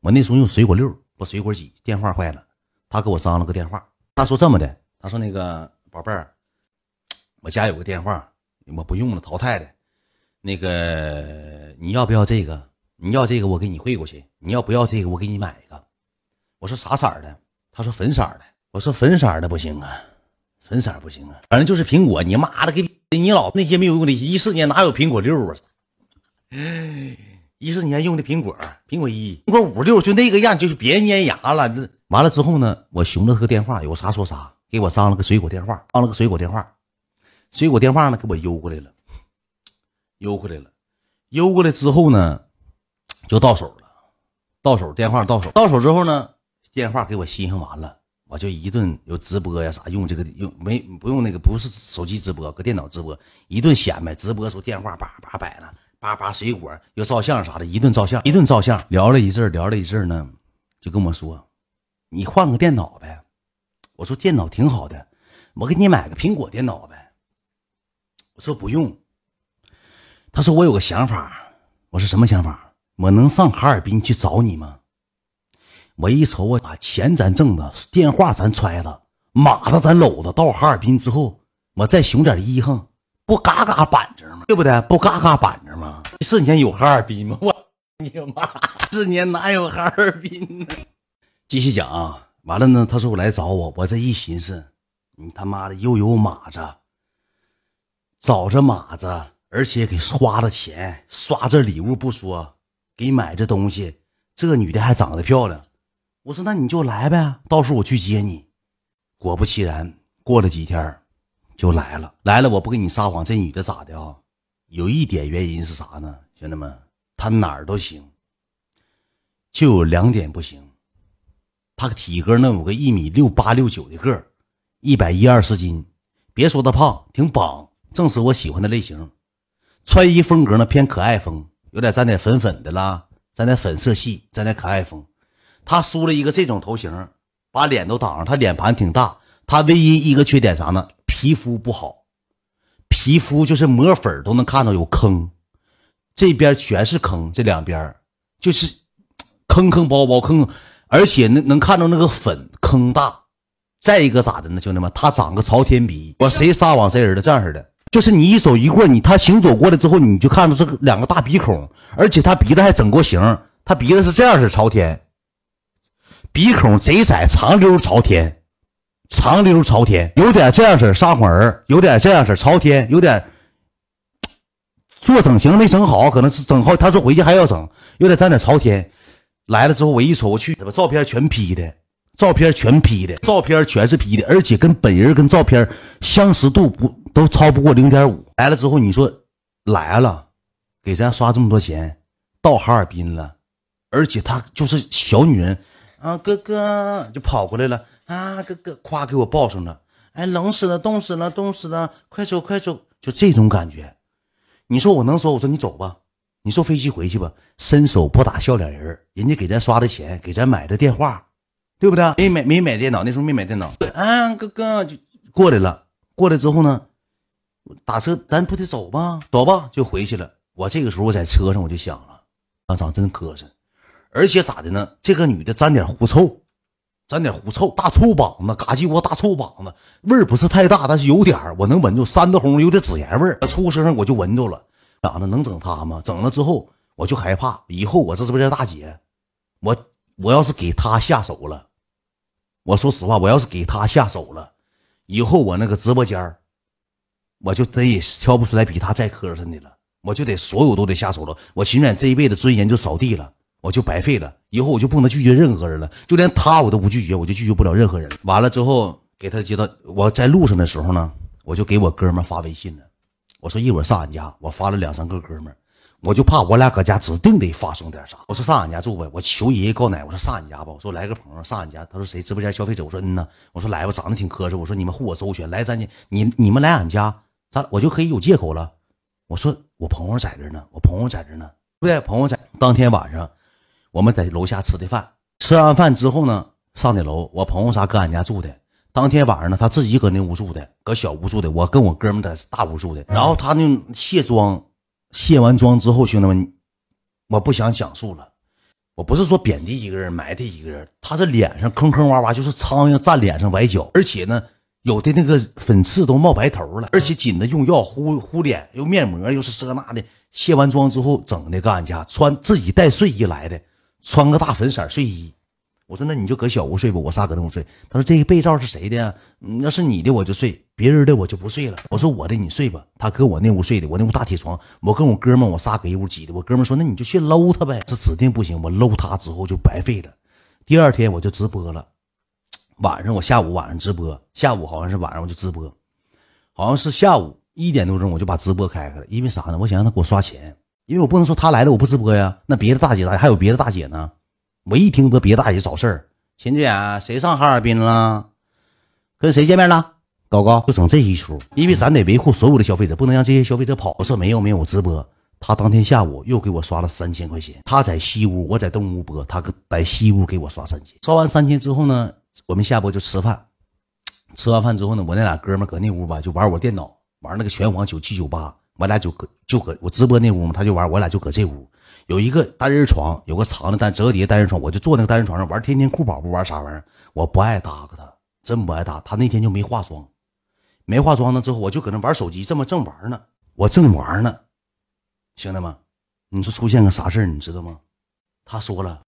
我那时候用水果六不水果几，电话坏了，他给我张了个电话。他说这么的，他说那个宝贝儿，我家有个电话，我不用了，淘汰的。那个你要不要这个？你要这个我给你汇过去。你要不要这个我给你买一个。我说啥色儿的？他说粉色的。我说粉色的不行啊，粉色不行啊，反正就是苹果。你妈的给你老那些没有用的，一四年哪有苹果六啊？一四年用的苹果，苹果一，苹果五六就那个样，就是别粘牙了。这完了之后呢，我熊了他个电话，有啥说啥，给我张了个水果电话，放了个水果电话，水果电话呢给我邮过来了，邮过来了，邮过来之后呢，就到手了，到手电话到手，到手之后呢，电话给我新上完了。我就一顿有直播呀啥用这个用没不用那个不是手机直播搁电脑直播。一顿显摆直播时候电话叭叭摆了。叭叭水果又照相啥的一顿照相一顿照相聊了一阵聊了一阵呢就跟我说你换个电脑呗我说电脑挺好的我给你买个苹果电脑呗我说不用他说我有个想法我说什么想法我能上哈尔滨去找你吗？我一瞅，我把钱咱挣的，电话咱揣的，马子咱搂着，到哈尔滨之后，我再熊点衣裳，不嘎嘎板正吗？对不对？不嘎嘎板正？四年有哈尔滨吗？我你妈！四年哪有哈尔滨呢？继续讲啊，完了呢，他说我来找我，我这一寻思，你他妈的又有马子，找着马子，而且给花了钱，刷这礼物不说，给买这东西，这女的还长得漂亮。我说那你就来呗，到时候我去接你。果不其然，过了几天就来了。来了，我不跟你撒谎，这女的咋的啊？有一点原因是啥呢？兄弟们，她哪儿都行，就有两点不行。她体格能有个一米六八六九的个儿，一百一二十斤。别说她胖，挺绑，正是我喜欢的类型。穿衣风格呢偏可爱风，有点沾点粉粉的啦，沾点粉色系，沾点可爱风。他梳了一个这种头型，把脸都挡上。他脸盘挺大，他唯一一个缺点啥呢？皮肤不好，皮肤就是抹粉都能看到有坑，这边全是坑，这两边就是坑坑包包坑，而且能能看到那个粉坑大。再一个咋的呢，兄弟们？他长个朝天鼻，我谁撒网谁人的这样式的，就是你一走一过，你他行走过来之后，你就看到这个两个大鼻孔，而且他鼻子还整过形，他鼻子是这样式朝天。鼻孔贼窄，长溜朝天，长溜朝天，有点这样式撒谎儿，有点这样式朝天，有点做整形没整好，可能是整好。他说回去还要整，有点沾点朝天。来了之后，我一瞅，我去，照片全 P 的，照片全 P 的，照片全是 P 的，而且跟本人跟照片相似度不都超不过零点五。来了之后，你说来了，给咱刷这么多钱，到哈尔滨了，而且她就是小女人。啊，哥哥就跑过来了啊，哥哥夸给我抱上了，哎，冷死了，冻死了，冻死了，快走快走，就这种感觉。你说我能说？我说你走吧，你坐飞机回去吧。伸手不打笑脸人，人家给咱刷的钱，给咱买的电话，对不对？没买没买电脑，那时候没买电脑。啊，哥哥就过来了，过来之后呢，打车，咱不得走吗？走吧，就回去了。我这个时候我在车上我就想了，啊，长真磕碜。而且咋的呢？这个女的沾点狐臭，沾点狐臭，大臭膀子，嘎叽窝大臭膀子，味儿不是太大，但是有点我能闻着，山的红有点孜然味儿。出车上我就闻着了，咋的？能整他吗？整了之后我就害怕，以后我这是不是大姐？我我要是给他下手了，我说实话，我要是给他下手了，以后我那个直播间我就得挑不出来比他再磕碜的了，我就得所有都得下手了，我情愿这一辈子尊严就扫地了。我就白费了，以后我就不能拒绝任何人了，就连他我都不拒绝，我就拒绝不了任何人。完了之后，给他接到我在路上的时候呢，我就给我哥们发微信了，我说一会儿上俺家，我发了两三个哥们，我就怕我俩搁家指定得发生点啥。我说上俺家住呗，我求爷爷告奶，我说上俺家吧，我说来个朋友上俺家，他说谁直播间消费者，我说嗯呐，我说来吧，长得挺磕碜，我说你们护我周全，来咱家你你们来俺家，咱我就可以有借口了。我说我朋友在这呢，我朋友在这呢，对对？朋友在当天晚上。我们在楼下吃的饭，吃完饭之后呢，上的楼。我朋友啥搁俺家住的。当天晚上呢，他自己搁那屋住的，搁小屋住的。我跟我哥们在大屋住的。然后他那卸妆，卸完妆之后，兄弟们，我不想讲述了。我不是说贬低一个人埋汰一个人，他这脸上坑坑洼洼，就是苍蝇站脸上崴脚，而且呢，有的那个粉刺都冒白头了，而且紧的用药敷敷脸，又面膜，又是这那的。卸完妆之后，整的搁俺家穿自己带睡衣来的，穿个大粉色睡衣。我说那你就搁小屋睡吧，我仨搁那屋睡。他说这个被罩是谁的呀？要是你的我就睡，别人的我就不睡了。我说我的你睡吧。他搁我那屋睡的，我那屋大铁床，我跟我哥们我仨搁一屋挤的。我哥们说那你就去搂他呗，这指定不行。我搂他之后就白费了。第二天我就直播了，晚上我下午晚上直播，下午好像是晚上我就直播，好像是下午一点多钟我就把直播开开了。因为啥呢？我想让他给我刷钱，因为我不能说他来了我不直播呀。那别的大姐咋还有别的大姐呢。我一听得别的大姐找事儿，秦志远谁上哈尔滨了？跟谁见面了？高高就整这一出，因为咱得维护所有的消费者，不能让这些消费者跑。我说没有没有，我直播。他当天下午又给我刷了三千块钱。他在西屋，我在东屋播，他在西屋给我刷三千。刷完三千之后呢，我们下播就吃饭。吃完饭之后呢，我那俩哥们搁那屋吧，就玩我电脑，玩那个拳皇九七九八。我俩就搁就搁我直播那屋嘛，他就玩，我俩就搁这屋。有一个单人床，有个长的单折叠单人床，我就坐那个单人床上玩天天酷宝，不玩啥玩意儿。我不爱搭个他，真不爱搭。他那天就没化妆，没化妆呢之后，我就搁那玩手机，这么正玩呢，我正玩呢，兄弟们，你说出现个啥事儿，你知道吗？他说了，